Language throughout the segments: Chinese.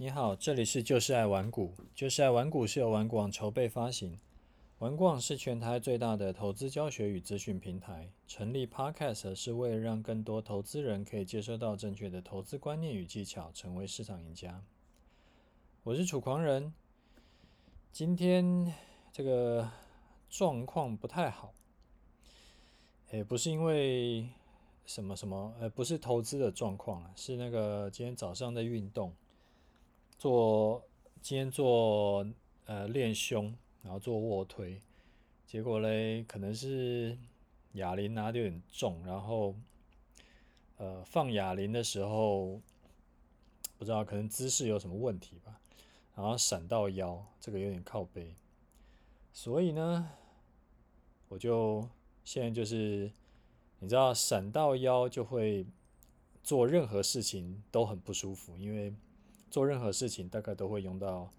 你好，这里是就是爱玩股，就是爱玩股是由玩股网筹备发行。玩股网是全台最大的投资教学与资讯平台。成立 Podcast 是为了让更多投资人可以接收到正确的投资观念与技巧，成为市场赢家。我是楚狂人，今天这个状况不太好，也不是因为什么什么，呃，不是投资的状况啊，是那个今天早上的运动。做今天做呃练胸，然后做卧推，结果嘞可能是哑铃拿的有点重，然后呃放哑铃的时候不知道可能姿势有什么问题吧，然后闪到腰，这个有点靠背，所以呢我就现在就是你知道闪到腰就会做任何事情都很不舒服，因为。做任何事情大概都会用到，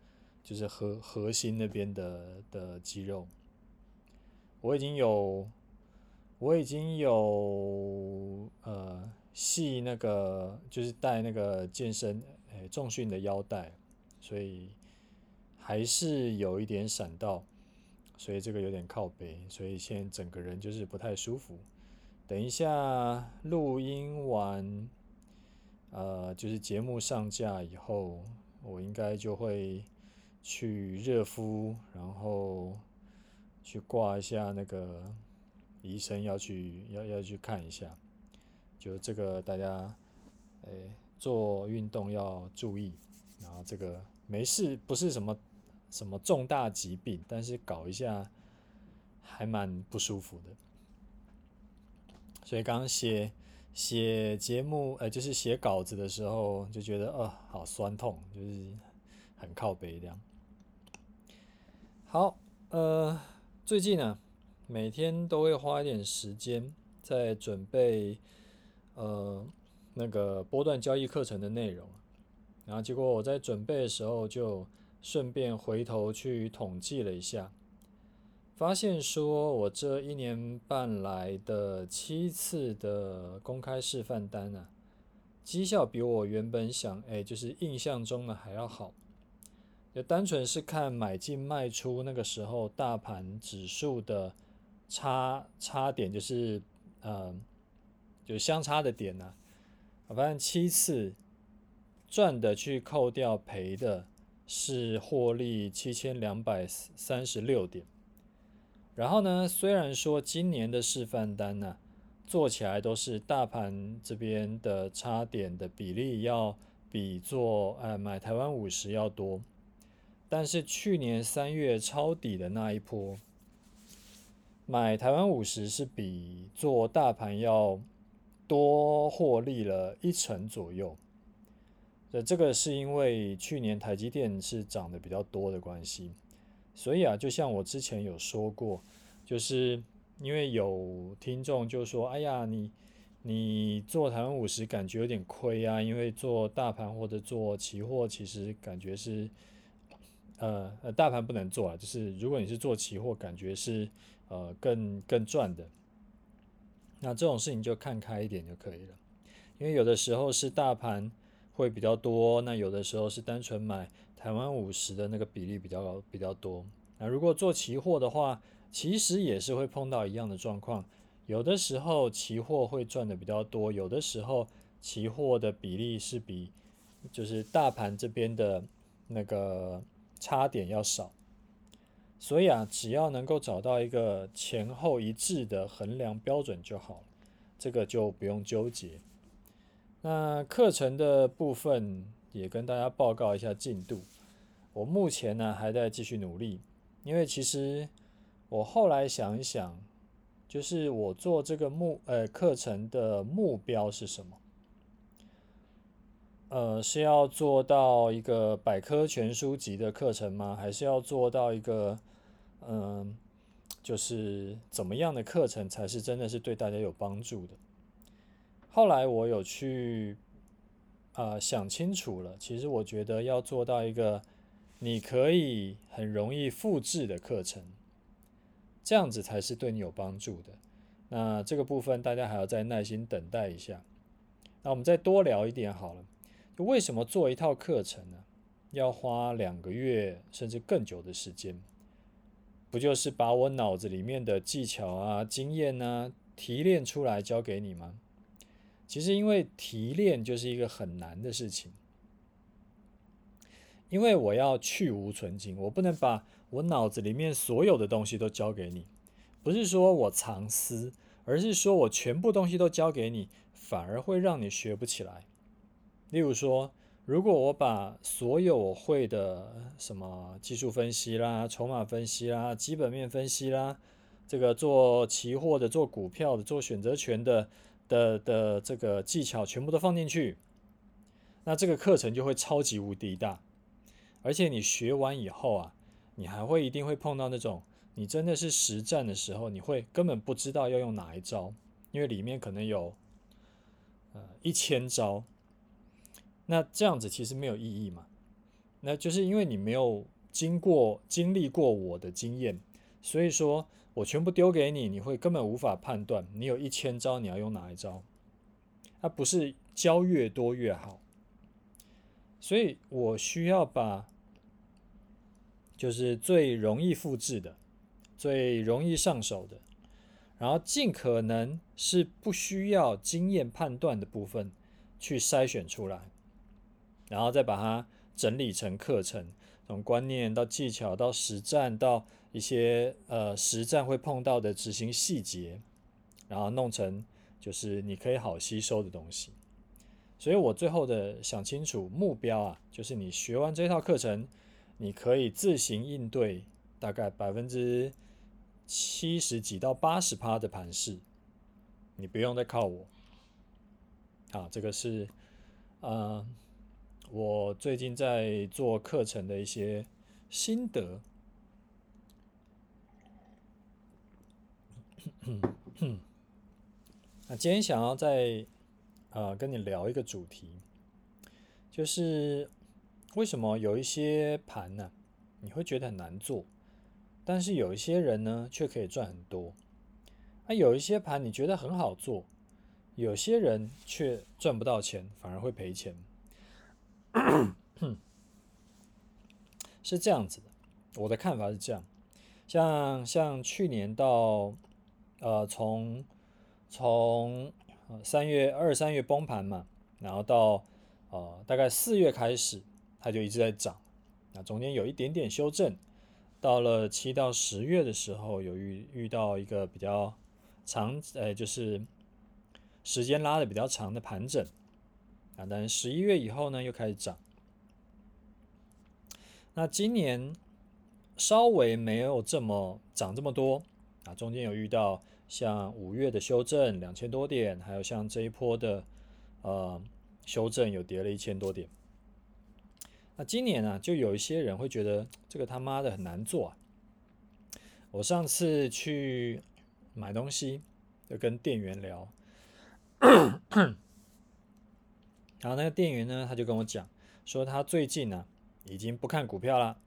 就是核核心那边的的肌肉。我已经有，我已经有呃系那个就是带那个健身诶重训的腰带，所以还是有一点闪到，所以这个有点靠背，所以现在整个人就是不太舒服。等一下录音完。呃，就是节目上架以后，我应该就会去热敷，然后去挂一下那个医生要去要要去看一下。就这个大家，诶，做运动要注意。然后这个没事，不是什么什么重大疾病，但是搞一下还蛮不舒服的。所以刚刚写。写节目，呃，就是写稿子的时候，就觉得，呃，好酸痛，就是很靠北这样。好，呃，最近呢、每天都会花一点时间在准备，呃，那个波段交易课程的内容。然后结果我在准备的时候，就顺便回头去统计了一下。发现说，我这一年半来的七次的公开示范单啊，绩效比我原本想，哎，就是印象中的还要好。就单纯是看买进卖出那个时候大盘指数的差差点，就是呃，就相差的点呢，我发现七次赚的去扣掉赔的，是获利七千两百三十六点。然后呢，虽然说今年的示范单呢、做起来都是大盘这边的差点的比例要比做呃买台湾五十要多，但是去年三月抄底的那一波，买台湾五十是比做大盘要多获利了一成左右。这这个是因为去年台积电是涨得比较多的关系。所以啊，就像我之前有说过，就是因为有听众就说：“哎呀，你你做台湾五十感觉有点亏啊，因为做大盘或者做期货，其实感觉是呃呃大盘不能做啊，就是如果你是做期货，感觉是呃更更赚的。那这种事情就看开一点就可以了，因为有的时候是大盘。”会比较多，那有的时候是单纯买台湾五十的那个比例比较比较多。那如果做期货的话，其实也是会碰到一样的状况。有的时候期货会赚的比较多，有的时候期货的比例是比就是大盘这边的那个差点要少。所以啊，只要能够找到一个前后一致的衡量标准就好，这个就不用纠结。那课程的部分也跟大家报告一下进度。我目前呢还在继续努力，因为其实我后来想一想，就是我做这个目呃课程的目标是什么？呃，是要做到一个百科全书级的课程吗？还是要做到一个嗯、就是怎么样的课程才是真的是对大家有帮助的？后来我有去啊、想清楚了，其实我觉得要做到一个你可以很容易复制的课程，这样子才是对你有帮助的。那这个部分大家还要再耐心等待一下。那我们再多聊一点好了，就为什么做一套课程呢？要花两个月甚至更久的时间，不就是把我脑子里面的技巧啊、经验啊提炼出来教给你吗？其实因为提炼就是一个很难的事情，因为我要去芜存菁，我不能把我脑子里面所有的东西都教给你，不是说我藏私，而是说我全部东西都教给你，反而会让你学不起来。例如说，如果我把所有我会的什么技术分析啦、筹码分析啦、基本面分析啦，这个做期货的、做股票的、做选择权的的的这个技巧全部都放进去，那这个课程就会超级无敌大。而且你学完以后啊，你还会一定会碰到那种你真的是实战的时候，你会根本不知道要用哪一招，因为里面可能有呃一千招。那这样子其实没有意义嘛？那就是因为你没有经过经历过我的经验，所以说我全部丢给你，你会根本无法判断。你有一千招，你要用哪一招？它不是教越多越好，所以我需要把就是最容易复制的、最容易上手的，然后尽可能是不需要经验判断的部分去筛选出来。然后再把它整理成课程，从观念到技巧到实战到一些呃实战会碰到的执行细节，然后弄成就是你可以好吸收的东西。所以我最后的想清楚目标啊，就是你学完这套课程，你可以自行应对大概百分之七十几到八十趴的盘势，你不用再靠我。啊，这个是呃。我最近在做课程的一些心得。那今天想要再呃跟你聊一个主题，就是为什么有一些盘呢，你会觉得很难做，但是有一些人呢却可以赚很多。那有一些盘你觉得很好做，有些人却赚不到钱，反而会赔钱。是这样子的，我的看法是这样，像像去年到呃从从三月二三月崩盘嘛，然后到呃大概四月开始，它就一直在涨，那中间有一点点修正，到了七到十月的时候，有遇遇到一个比较长，呃就是时间拉的比较长的盘整。啊，但是十一月以后呢，又开始涨。那今年稍微没有这么涨这么多啊，中间有遇到像五月的修正两千多点，还有像这一波的呃修正有跌了一千多点。那今年呢，就有一些人会觉得这个他妈的很难做啊。我上次去买东西，就跟店员聊。然后那个店员呢，他就跟我讲，说他最近呢、啊、已经不看股票了，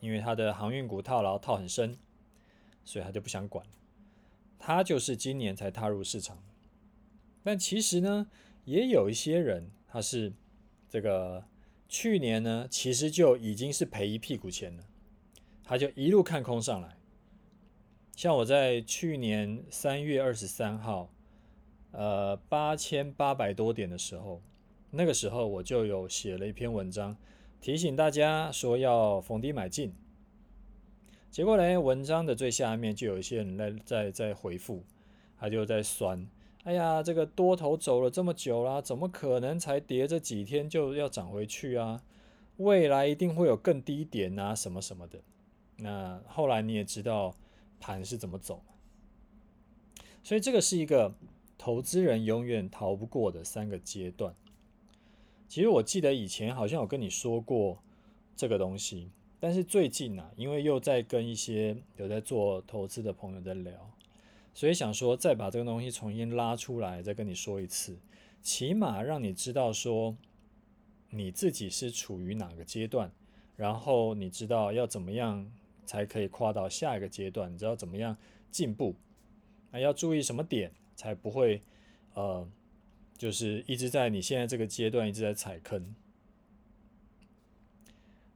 因为他的航运股套牢套很深，所以他就不想管。他就是今年才踏入市场，但其实呢，也有一些人他是这个去年呢，其实就已经是赔一屁股钱了，他就一路看空上来。像我在去年三月二十三号，呃，八千八百多点的时候。那个时候我就有写了一篇文章，提醒大家说要逢低买进。结果呢，文章的最下面就有一些人在在在回复，他就在酸：“哎呀，这个多头走了这么久啦，怎么可能才跌这几天就要涨回去啊？未来一定会有更低点啊，什么什么的。”那后来你也知道盘是怎么走，所以这个是一个投资人永远逃不过的三个阶段。其实我记得以前好像有跟你说过这个东西，但是最近啊，因为又在跟一些有在做投资的朋友在聊，所以想说再把这个东西重新拉出来，再跟你说一次，起码让你知道说你自己是处于哪个阶段，然后你知道要怎么样才可以跨到下一个阶段，你知道怎么样进步，啊，要注意什么点才不会呃。就是一直在你现在这个阶段一直在踩坑。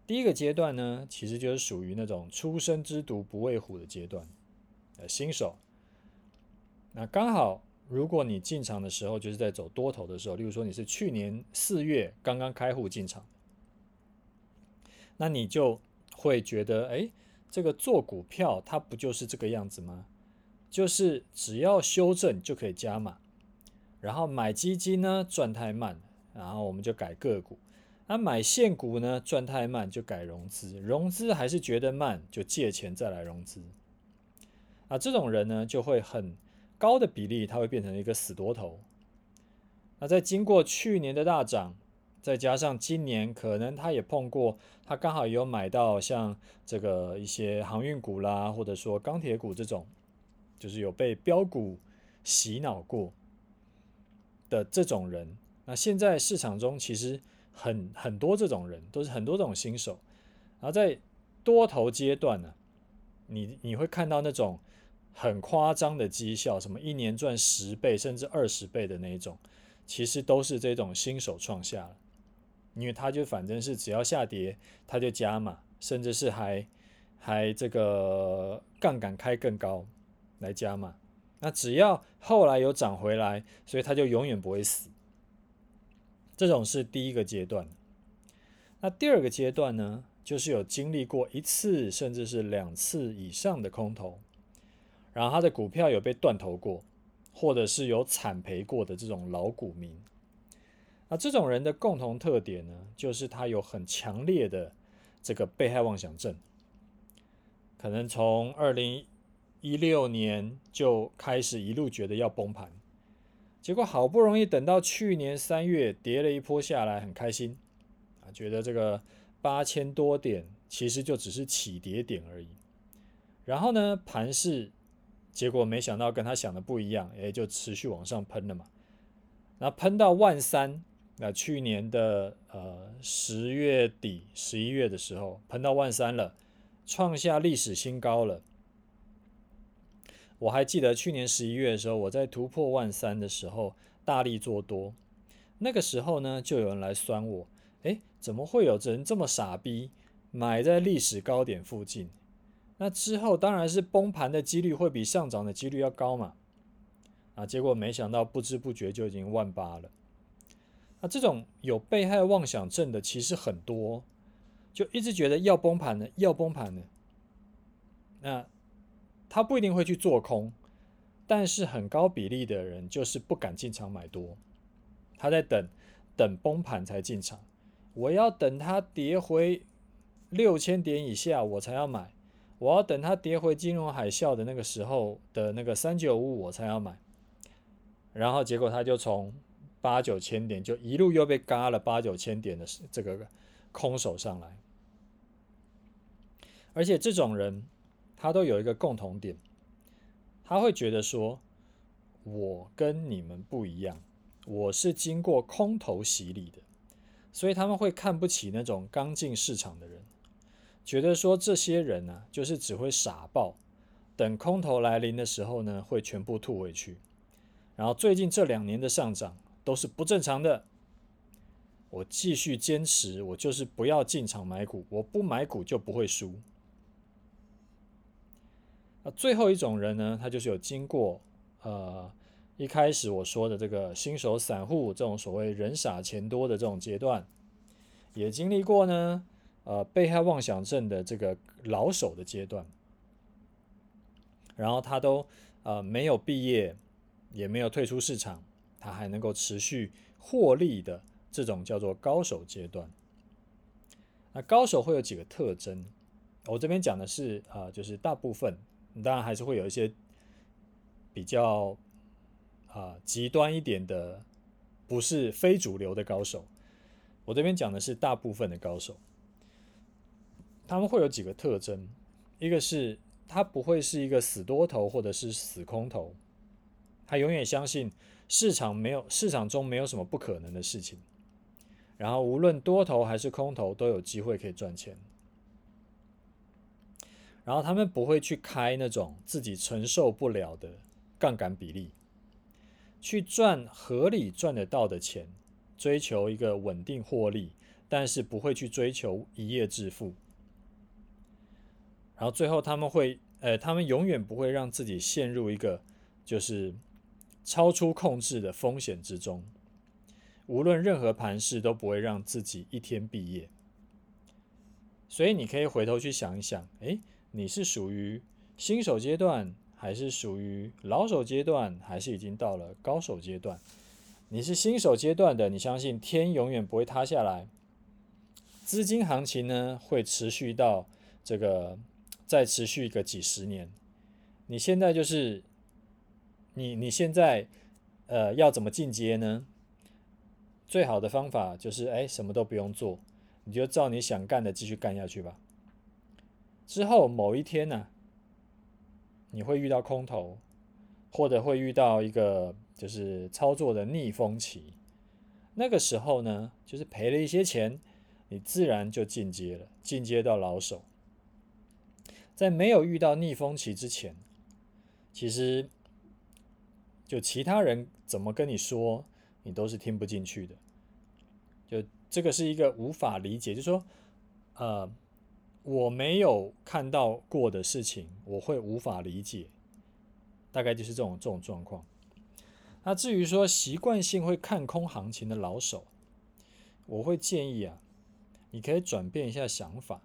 第一个阶段呢，其实就是属于那种初生之犊不畏虎的阶段，呃，新手。那刚好，如果你进场的时候就是在走多头的时候，例如说你是去年四月刚刚开户进场，那你就会觉得，哎，这个做股票它不就是这个样子吗？就是只要修正就可以加码，然后买基金呢赚太慢，然后我们就改个股。那、啊、买现股呢，赚太慢就改融资，融资还是觉得慢，就借钱再来融资。啊，这种人呢，就会很高的比例，他会变成一个死多头。那在经过去年的大涨，再加上今年可能他也碰过，他刚好也有买到像这个一些航运股啦，或者说钢铁股这种，就是有被标股洗脑过的这种人。那现在市场中其实。很很多这种人都是很多这种新手，然后在多头阶段呢，你你会看到那种很夸张的绩效，什么一年赚十倍甚至二十倍的那一种，其实都是这种新手创下了，因为他就反正是只要下跌他就加码，甚至是还还这个杠杆开更高来加码，那只要后来有涨回来，所以他就永远不会死。这种是第一个阶段，那第二个阶段呢，就是有经历过一次甚至是两次以上的空头，然后他的股票有被断头过，或者是有惨赔过的这种老股民。那这种人的共同特点呢，就是他有很强烈的这个被害妄想症，可能从二零一六年就开始一路觉得要崩盘。结果好不容易等到去年三月跌了一波下来，很开心啊，觉得这个八千多点其实就只是起跌点而已。然后呢，盘市结果没想到跟他想的不一样，哎就持续往上喷了嘛。那喷到万三，那去年的呃十月底、十一月的时候，喷到万三了，创下历史新高了。我还记得去年十一月的时候，我在突破万三的时候大力做多，那个时候呢，就有人来酸我，诶，怎么会有人这么傻逼，买在历史高点附近？那之后当然是崩盘的几率会比上涨的几率要高嘛。啊，结果没想到不知不觉就已经万八了。那这种有被害妄想症的其实很多，就一直觉得要崩盘了，要崩盘了。那。他不一定会去做空，但是很高比例的人就是不敢进场买多，他在等等崩盘才进场。我要等它跌回六千点以下我才要买，我要等它跌回金融海啸的那个时候的那个三九五我才要买。然后结果他就从八九千点就一路又被嘎了八九千点的这个空手上来，而且这种人。他都有一个共同点，他会觉得说，我跟你们不一样，我是经过空头洗礼的，所以他们会看不起那种刚进市场的人，觉得说这些人呢、啊，就是只会傻爆，等空头来临的时候呢，会全部吐回去。然后最近这两年的上涨都是不正常的，我继续坚持，我就是不要进场买股，我不买股就不会输。那最后一种人呢，他就是有经过呃一开始我说的这个新手散户这种所谓人傻钱多的这种阶段，也经历过呢呃被害妄想症的这个老手的阶段，然后他都呃没有毕业，也没有退出市场，他还能够持续获利的这种叫做高手阶段。那高手会有几个特征？我这边讲的是、呃，就是大部分。当然还是会有一些比较啊极端一点的，不是非主流的高手。我这边讲的是大部分的高手，他们会有几个特征：一个是他不会是一个死多头或者是死空头，他永远相信市场没有市场中没有什么不可能的事情，然后无论多头还是空头都有机会可以赚钱。然后他们不会去开那种自己承受不了的杠杆比例，去赚合理赚得到的钱，追求一个稳定获利，但是不会去追求一夜致富。然后最后他们会，呃，他们永远不会让自己陷入一个就是超出控制的风险之中。无论任何盘势都不会让自己一天毕业。所以你可以回头去想一想，诶，你是属于新手阶段，还是属于老手阶段，还是已经到了高手阶段？你是新手阶段的，你相信天永远不会塌下来，资金行情呢会持续到这个再持续个几十年。你现在就是你你现在呃要怎么进阶呢？最好的方法就是哎什么都不用做，你就照你想干的继续干下去吧。之后某一天呢、你会遇到空头，或者会遇到一个。就是操作的逆风期，那个时候呢，就是赔了一些钱，你自然就进阶了，进阶到老手。在没有遇到逆风期之前，其实就其他人怎么跟你说，你都是听不进去的。就这个是一个无法理解，就是说，呃，我没有看到过的事情，我会无法理解，大概就是这种这种状况。那至于说习惯性会看空行情的老手，我会建议啊，你可以转变一下想法。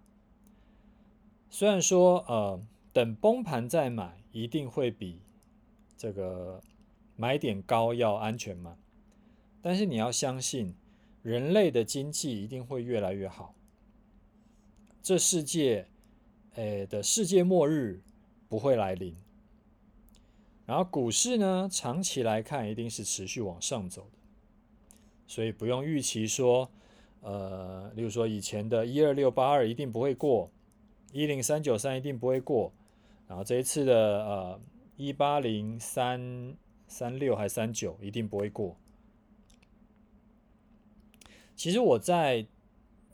虽然说呃，等崩盘再买一定会比这个买点高要安全嘛，但是你要相信，人类的经济一定会越来越好。这世界，诶的世界末日不会来临。然后股市呢，长期来看一定是持续往上走的，所以不用预期说，呃，例如说以前的一二六八二一定不会过，一零三九三一定不会过，然后这一次的呃一八零三三六还三九一定不会过。其实我在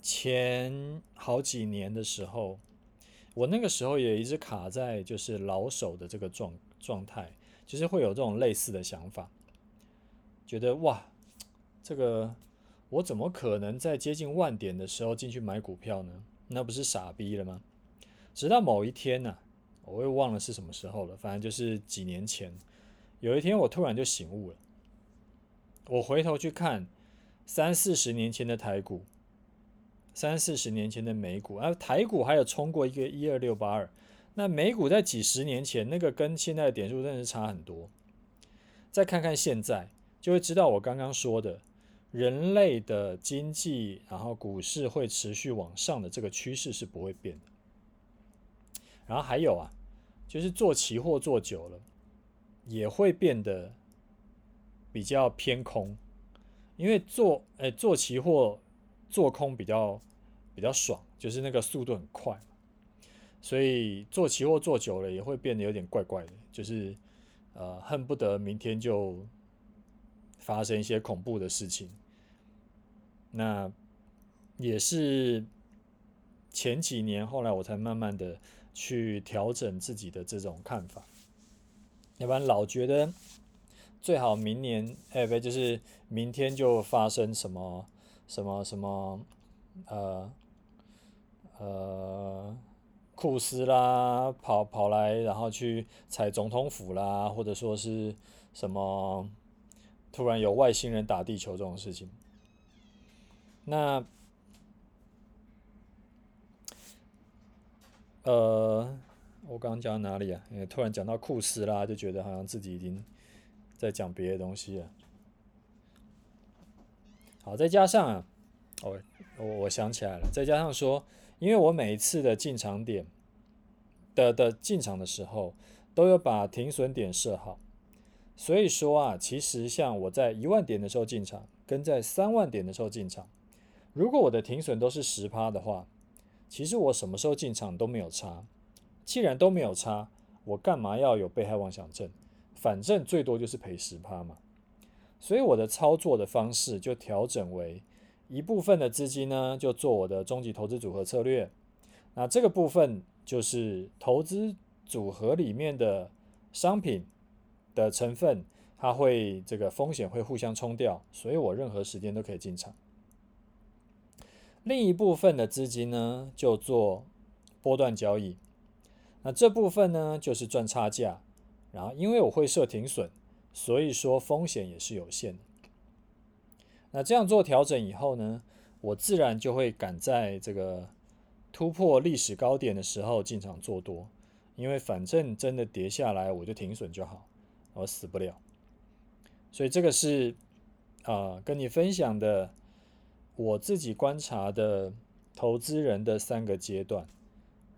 前好几年的时候，我那个时候也一直卡在就是老手的这个状状态。其实会有这种类似的想法，觉得哇，这个我怎么可能在接近万点的时候进去买股票呢？那不是傻逼了吗？直到某一天呢、我又忘了是什么时候了，反正就是几年前，有一天我突然就醒悟了，我回头去看三四十年前的台股，三四十年前的美股，啊，台股还有冲过一个一二六八二。那美股在几十年前，那个跟现在的点数真的是差很多。再看看现在，就会知道我刚刚说的，人类的经济，然后股市会持续往上的这个趋势是不会变的。然后还有啊，就是做期货做久了，也会变得比较偏空，因为做诶做期货做空比较比较爽，就是那个速度很快。所以做期货做久了也会变得有点怪怪的，就是呃恨不得明天就发生一些恐怖的事情。那也是前几年后来我才慢慢的去调整自己的这种看法，要不然老觉得最好明年哎不就是明天就发生什么什么什么呃呃。库斯啦，跑跑来，然后去踩总统府啦，或者说是什么突然有外星人打地球这种事情。那呃，我刚刚讲到哪里啊？突然讲到库斯啦，就觉得好像自己已经在讲别的东西了。好，再加上啊，我我我想起来了，再加上说。因为我每一次的进场点的的进场的时候，都有把停损点设好，所以说啊，其实像我在一万点的时候进场，跟在三万点的时候进场，如果我的停损都是十趴的话，其实我什么时候进场都没有差。既然都没有差，我干嘛要有被害妄想症？反正最多就是赔十趴嘛。所以我的操作的方式就调整为。一部分的资金呢，就做我的终极投资组合策略。那这个部分就是投资组合里面的商品的成分，它会这个风险会互相冲掉，所以我任何时间都可以进场。另一部分的资金呢就做波段交易。那这部分呢就是赚差价，然后因为我会设停损，所以说风险也是有限的。那这样做调整以后呢，我自然就会赶在这个突破历史高点的时候进场做多，因为反正真的跌下来我就停损就好，我死不了。所以这个是啊、跟你分享的我自己观察的投资人的三个阶段，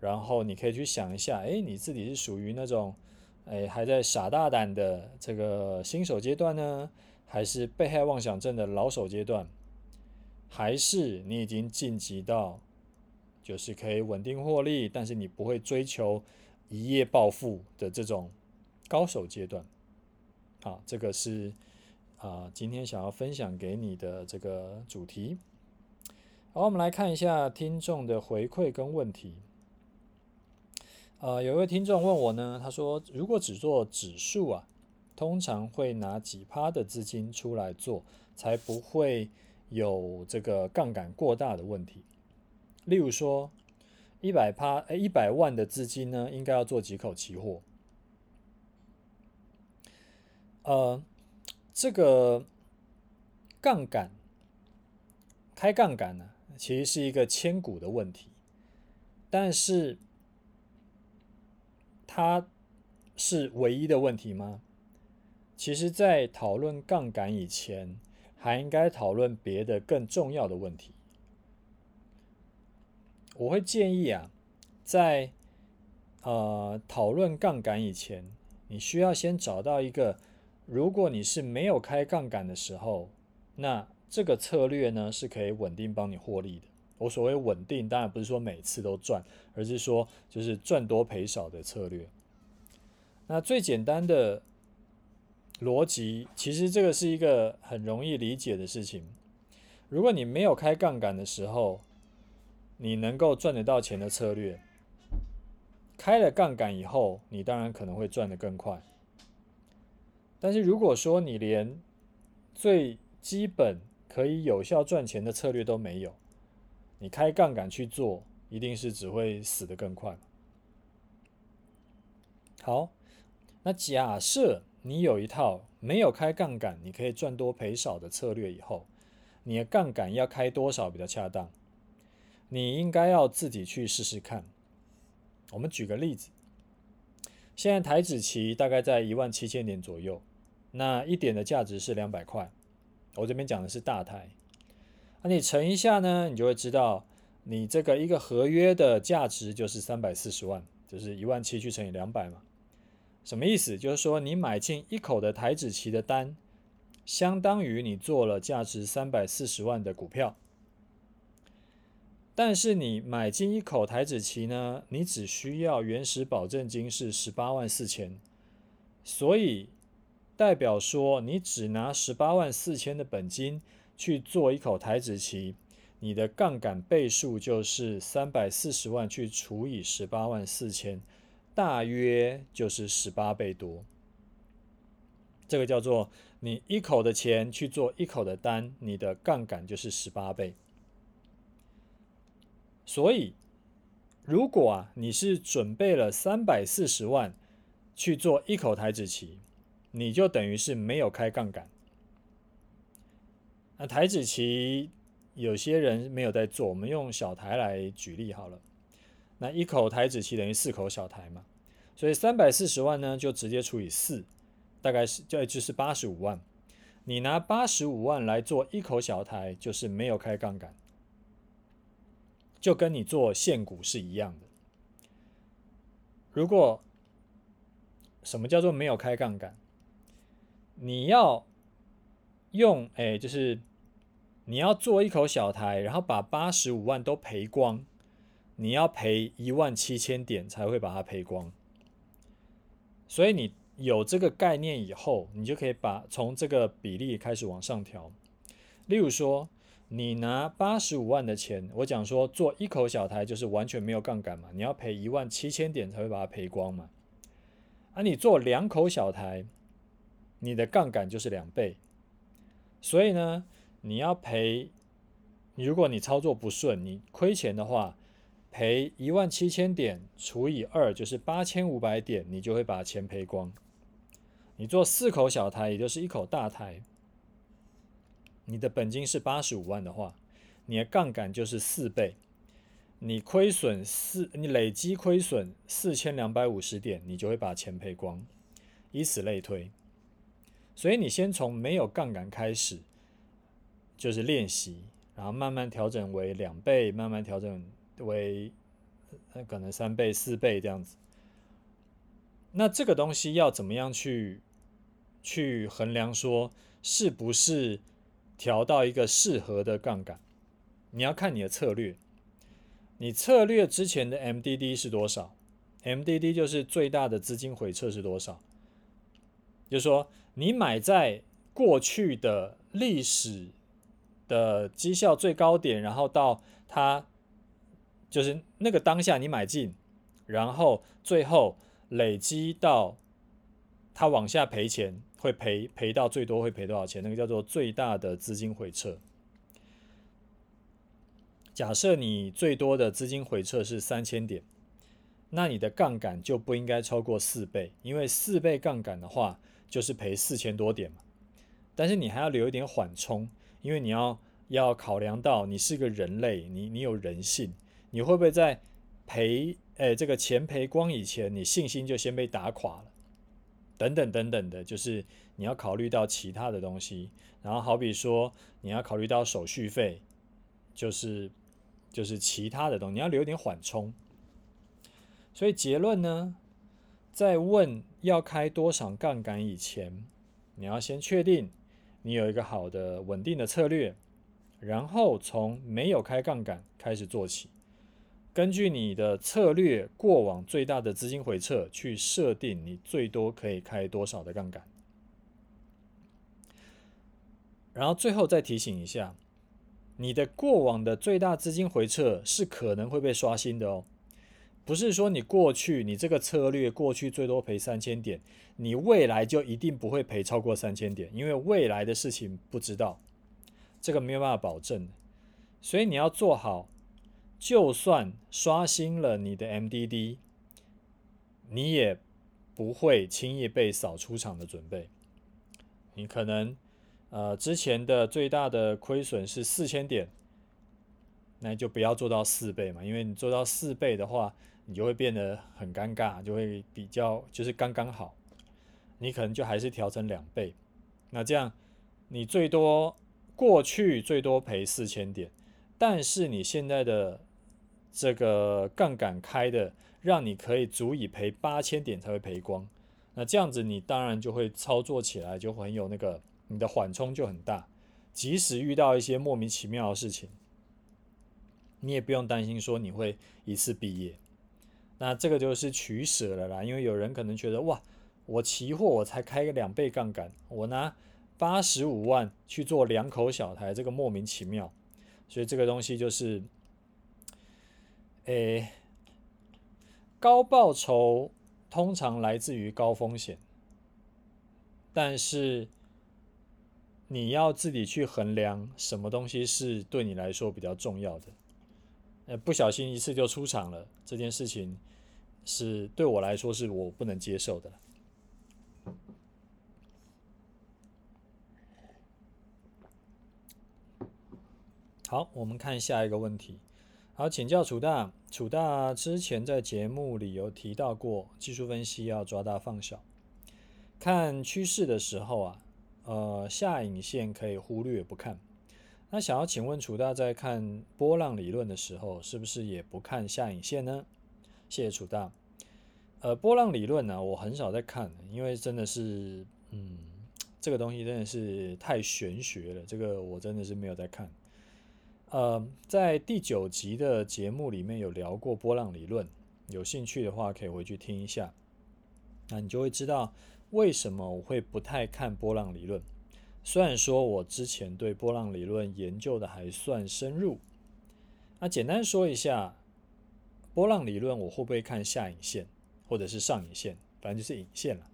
然后你可以去想一下，哎，你自己是属于那种哎还在傻大胆的这个新手阶段呢，还是被害妄想症的老手阶段，还是你已经晋级到就是可以稳定获利，但是你不会追求一夜暴富的这种高手阶段？好，这个是啊，今天想要分享给你的这个主题。好，我们来看一下听众的回馈跟问题。呃，有一位听众问我呢，他说，如果只做指数啊，通常会拿几趴的资金出来做，才不会有这个杠杆过大的问题。例如说，一百趴，哎，一百万的资金呢，应该要做几口期货？呃，这个杠杆开杠杆呢，其实是一个千古的问题，但是它是唯一的问题吗？其实，在讨论杠杆以前，还应该讨论别的更重要的问题。我会建议啊，在呃讨论杠杆以前，你需要先找到一个。如果你是没有开杠杆的时候，那这个策略呢是可以稳定帮你获利的。我所谓稳定，当然不是说每次都赚，而是说就是赚多赔少的策略。那最简单的逻辑，其实这个是一个很容易理解的事情。如果你没有开杠杆的时候，你能够赚得到钱的策略，开了杠杆以后，你当然可能会赚得更快。但是如果说你连最基本可以有效赚钱的策略都没有，你开杠杆去做，一定是只会死得更快。好，那假设你有一套没有开杠杆，你可以赚多赔少的策略以后，你的杠杆要开多少比较恰当？你应该要自己去试试看。我们举个例子，现在台指期大概在一万七千点左右。那一点的价值是两百块，我这边讲的是大台，那你乘一下呢，你就会知道，你这个一个合约的价值就是三百四十万，就是一万七去乘以两百嘛，什么意思？就是说你买进一口的台指期的单，相当于你做了价值三百四十万的股票，但是你买进一口台指期呢，你只需要原始保证金是十八万四千，所以。代表说，你只拿十八万四千的本金去做一口台子期，你的杠杆倍数就是三百四十万去除以十八万四千，大约就是十八倍多。这个叫做你一口的钱去做一口的单，你的杠杆就是十八倍。所以，如果啊你是准备了三百四十万去做一口台子期。你就等于是没有开杠杆。那台子棋有些人没有在做，我们用小台来举例好了。那一口台子棋等于四口小台嘛，所以三百四十万呢就直接除以四，大概是就就是八十五万。你拿八十五万来做一口小台，就是没有开杠杆，就跟你做现股是一样的。如果什么叫做没有开杠杆？你要用哎，就是你要做一口小台，然后把八十五万都赔光，你要赔一万七千点才会把它赔光。所以你有这个概念以后，你就可以把从这个比例开始往上调。例如说，你拿八十五万的钱，我讲说做一口小台就是完全没有杠杆嘛，你要赔一万七千点才会把它赔光嘛。啊，你做两口小台。你的杠杆就是两倍，所以呢，你要赔如果你操作不顺，你亏钱的话，赔一万七千点除以二就是八千五百点，你就会把钱赔光。你做四口小台，也就是一口大台，你的本金是八十五万的话，你的杠杆就是四倍。你亏损四，你累积亏损四千两百五十点，你就会把钱赔光，以此类推。所以你先从没有杠杆开始，就是练习，然后慢慢调整为两倍，慢慢调整为可能三倍、四倍这样子。那这个东西要怎么样去去衡量说是不是调到一个适合的杠杆？你要看你的策略。你策略之前的 MDD 是多少？MDD 就是最大的资金回撤是多少？就是说，你买在过去的历史的绩效最高点，然后到它就是那个当下你买进，然后最后累积到它往下赔钱，会赔赔到最多会赔多少钱？那个叫做最大的资金回撤。假设你最多的资金回撤是三千点，那你的杠杆就不应该超过四倍，因为四倍杠杆的话就是赔四千多点嘛。但是你还要留一点缓冲，因为你要要考量到你是个人类，你你有人性，你会不会在赔诶这个钱赔光以前，你信心就先被打垮了？等等等等的，就是你要考虑到其他的东西，然后好比说你要考虑到手续费，就是。就是其他的东西，你要留点缓冲。所以结论呢，在问要开多少杠杆以前，你要先确定你有一个好的稳定的策略，然后从没有开杠杆开始做起，根据你的策略过往最大的资金回撤去设定你最多可以开多少的杠杆，然后最后再提醒一下。你的过往的最大资金回撤是可能会被刷新的哦，不是说你过去你这个策略过去最多赔三千点，你未来就一定不会赔超过三千点，因为未来的事情不知道，这个没有办法保证，所以你要做好，就算刷新了你的 MDD，你也不会轻易被扫出场的准备，你可能。呃，之前的最大的亏损是四千点，那就不要做到四倍嘛，因为你做到四倍的话，你就会变得很尴尬，就会比较就是刚刚好，你可能就还是调成两倍，那这样你最多过去最多赔四千点，但是你现在的这个杠杆开的，让你可以足以赔八千点才会赔光，那这样子你当然就会操作起来就很有那个。你的缓冲就很大，即使遇到一些莫名其妙的事情，你也不用担心说你会一次毕业。那这个就是取舍了啦，因为有人可能觉得哇，我期货我才开个两倍杠杆，我拿八十五万去做两口小台，这个莫名其妙。所以这个东西就是，诶，高报酬通常来自于高风险，但是。你要自己去衡量什么东西是对你来说比较重要的。不小心一次就出场了，这件事情是对我来说是我不能接受的。好，我们看下一个问题。好，请教楚大，楚大之前在节目里有提到过，技术分析要抓大放小，看趋势的时候啊。呃，下影线可以忽略不看。那想要请问楚大，在看波浪理论的时候，是不是也不看下影线呢？谢谢楚大。呃，波浪理论呢、我很少在看，因为真的是，嗯，这个东西真的是太玄学了，这个我真的是没有在看。呃，在第九集的节目里面有聊过波浪理论，有兴趣的话可以回去听一下，那你就会知道。为什么我会不太看波浪理论？虽然说我之前对波浪理论研究的还算深入，那简单说一下，波浪理论我会不会看下影线或者是上影线？反正就是影线了。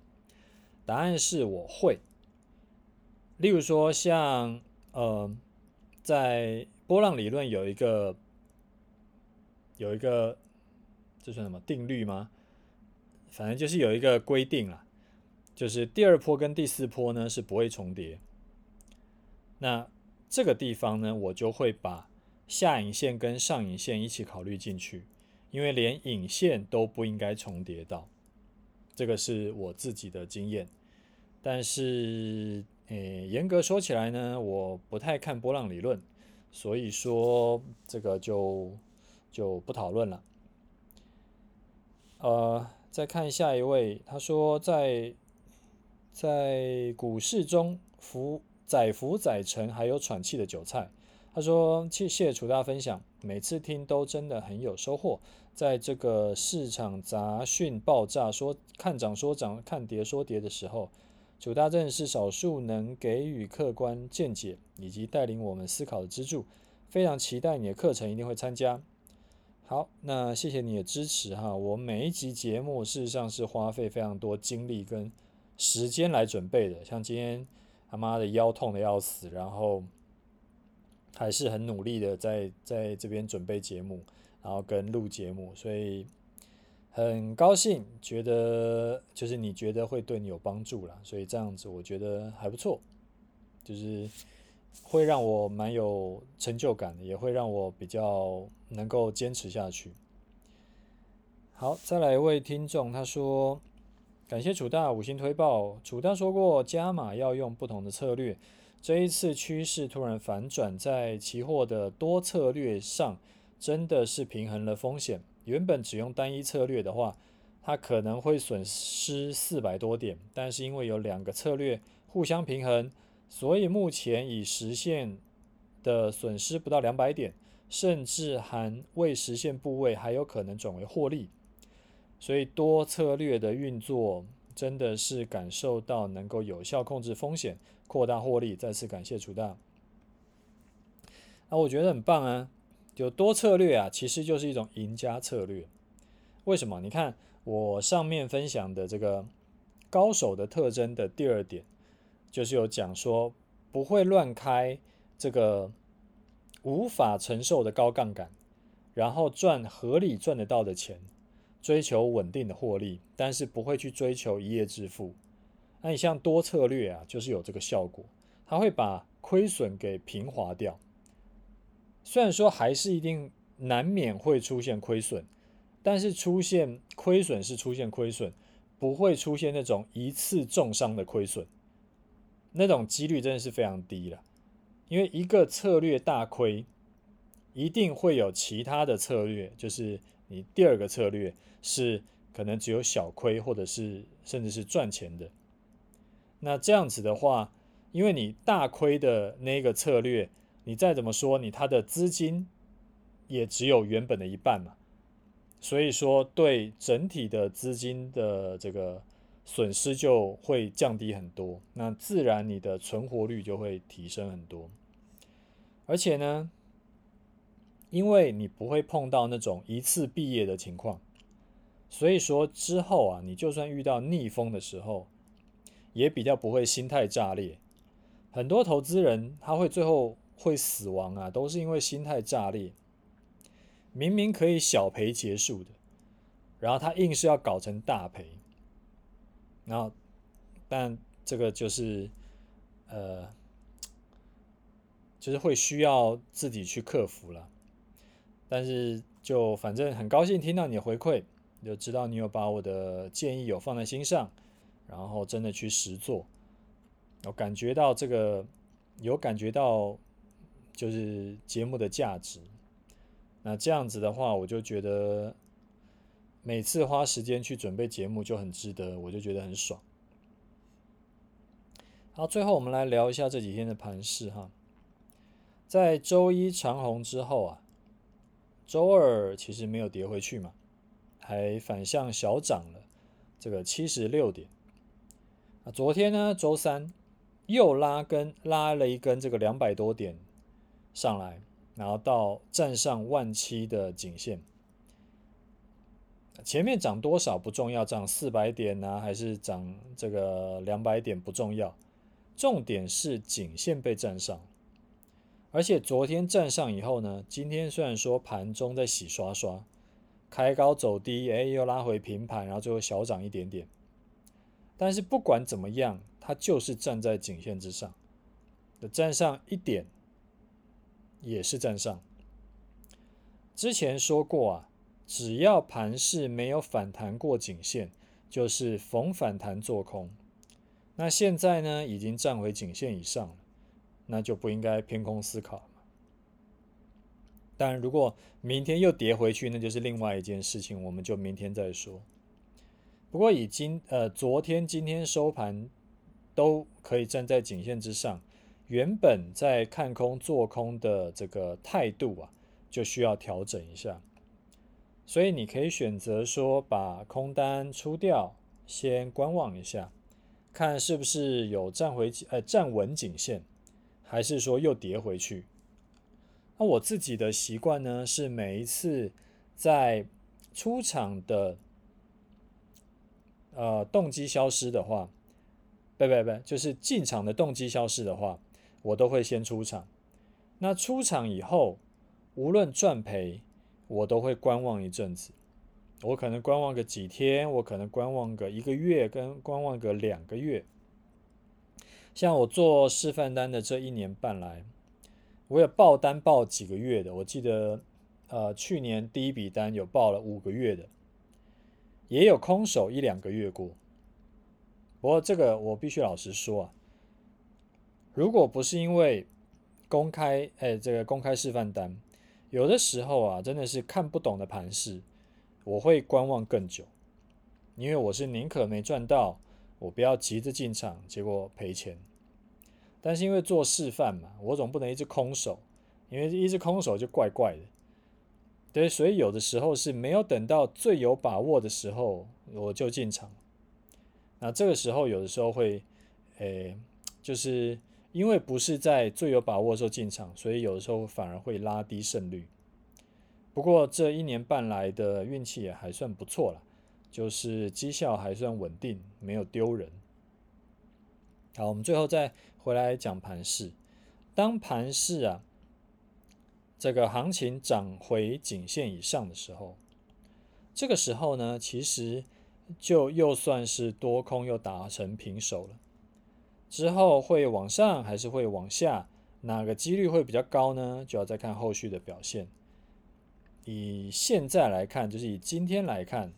答案是我会。例如说像呃，在波浪理论有一个有一个这算什么定律吗？反正就是有一个规定啦，就是第二波跟第四波呢是不会重叠。那这个地方呢，我就会把下影线跟上影线一起考虑进去，因为连影线都不应该重叠到。这个是我自己的经验，但是诶，严格说起来呢，我不太看波浪理论，所以说这个就就不讨论了。呃，再看下一位，他说在在股市中浮载浮载沉，还有喘气的韭菜。他说谢谢楚大分享，每次听都真的很有收获。在这个市场杂讯爆炸，说看涨说涨，看跌说跌的时候，楚大正是少数能给予客观见解以及带领我们思考的支柱。非常期待你的课程，一定会参加。好，那谢谢你的支持哈。我每一集节目事实上是花费非常多精力跟时间来准备的，像今天他妈的腰痛的要死，然后还是很努力的在在这边准备节目。然后跟录节目，所以很高兴，觉得就是你觉得会对你有帮助啦，所以这样子我觉得还不错，就是会让我蛮有成就感的，也会让我比较能够坚持下去。好，再来一位听众，他说感谢楚大五星推爆，楚大说过加码要用不同的策略，这一次趋势突然反转，在期货的多策略上。真的是平衡了风险。原本只用单一策略的话，它可能会损失四百多点。但是因为有两个策略互相平衡，所以目前已实现的损失不到两百点，甚至含未实现部位还有可能转为获利。所以多策略的运作真的是感受到能够有效控制风险，扩大获利。再次感谢楚大。啊，我觉得很棒啊。就多策略啊，其实就是一种赢家策略。为什么？你看我上面分享的这个高手的特征的第二点，就是有讲说不会乱开这个无法承受的高杠杆，然后赚合理赚得到的钱，追求稳定的获利，但是不会去追求一夜致富。那你像多策略啊，就是有这个效果，它会把亏损给平滑掉。虽然说还是一定难免会出现亏损，但是出现亏损是出现亏损，不会出现那种一次重伤的亏损，那种几率真的是非常低了。因为一个策略大亏，一定会有其他的策略，就是你第二个策略是可能只有小亏，或者是甚至是赚钱的。那这样子的话，因为你大亏的那个策略。你再怎么说，你它的资金也只有原本的一半嘛，所以说对整体的资金的这个损失就会降低很多，那自然你的存活率就会提升很多。而且呢，因为你不会碰到那种一次毕业的情况，所以说之后啊，你就算遇到逆风的时候，也比较不会心态炸裂。很多投资人他会最后。会死亡啊，都是因为心态炸裂。明明可以小赔结束的，然后他硬是要搞成大赔，然后，但这个就是，呃，就是会需要自己去克服了。但是就反正很高兴听到你的回馈，就知道你有把我的建议有放在心上，然后真的去实做，我感觉到这个有感觉到。就是节目的价值，那这样子的话，我就觉得每次花时间去准备节目就很值得，我就觉得很爽。好，最后我们来聊一下这几天的盘势哈，在周一长红之后啊，周二其实没有跌回去嘛，还反向小涨了这个七十六点。啊，昨天呢，周三又拉根拉了一根这个两百多点。上来，然后到站上万七的颈线，前面涨多少不重要，涨四百点呢、还是涨这个两百点不重要，重点是颈线被站上。而且昨天站上以后呢，今天虽然说盘中在洗刷刷，开高走低，哎，又拉回平盘，然后最后小涨一点点。但是不管怎么样，它就是站在颈线之上，站上一点也是站上。之前说过啊，只要盘势没有反弹过颈线，就是逢反弹做空。那现在呢，已经站回颈线以上了，那就不应该偏空思考了。当然，如果明天又跌回去，那就是另外一件事情，我们就明天再说。不过，以今呃昨天、今天收盘都可以站在颈线之上，原本在看空做空的这个态度啊，就需要调整一下。所以，你可以选择说把空单出掉，先观望一下。看是不是有站回呃站稳颈线，还是说又跌回去？那我自己的习惯呢，是每一次在出场的呃动机消失的话，不不不，就是进场的动机消失的话，我都会先出场。那出场以后，无论赚赔，我都会观望一阵子。我可能观望个几天，我可能观望个一个月，跟观望个两个月。像我做示范单的这一年半来，我也报单报几个月的。我记得，呃，去年第一笔单有报了五个月的，也有空手一两个月过。不过这个我必须老实说啊，如果不是因为公开，哎，这个公开示范单，有的时候啊，真的是看不懂的盘势。我会观望更久，因为我是宁可没赚到，我不要急着进场，结果赔钱。但是因为做示范嘛，我总不能一直空手，因为一直空手就怪怪的。对，所以有的时候是没有等到最有把握的时候，我就进场。那这个时候有的时候会，诶，就是因为不是在最有把握的时候进场，所以有的时候反而会拉低胜率。不过这一年半来的运气也还算不错了，就是绩效还算稳定，没有丢人。好，我们最后再回来讲盘势。当盘势啊，这个行情涨回颈线以上的时候，这个时候呢，其实就又算是多空又打成平手了。之后会往上还是会往下，哪个几率会比较高呢？就要再看后续的表现。以现在来看，就是以今天来看，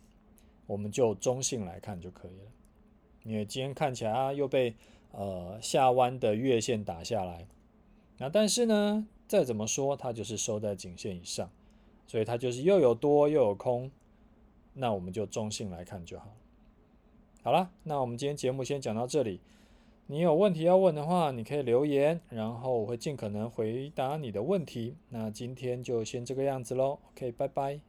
我们就中性来看就可以了。因为今天看起来啊，又被呃下弯的月线打下来，那但是呢，再怎么说它就是收在颈线以上，所以它就是又有多又有空，那我们就中性来看就好。好了，那我们今天节目先讲到这里。你有问题要问的话，你可以留言，然后我会尽可能回答你的问题。那今天就先这个样子喽，OK，拜拜。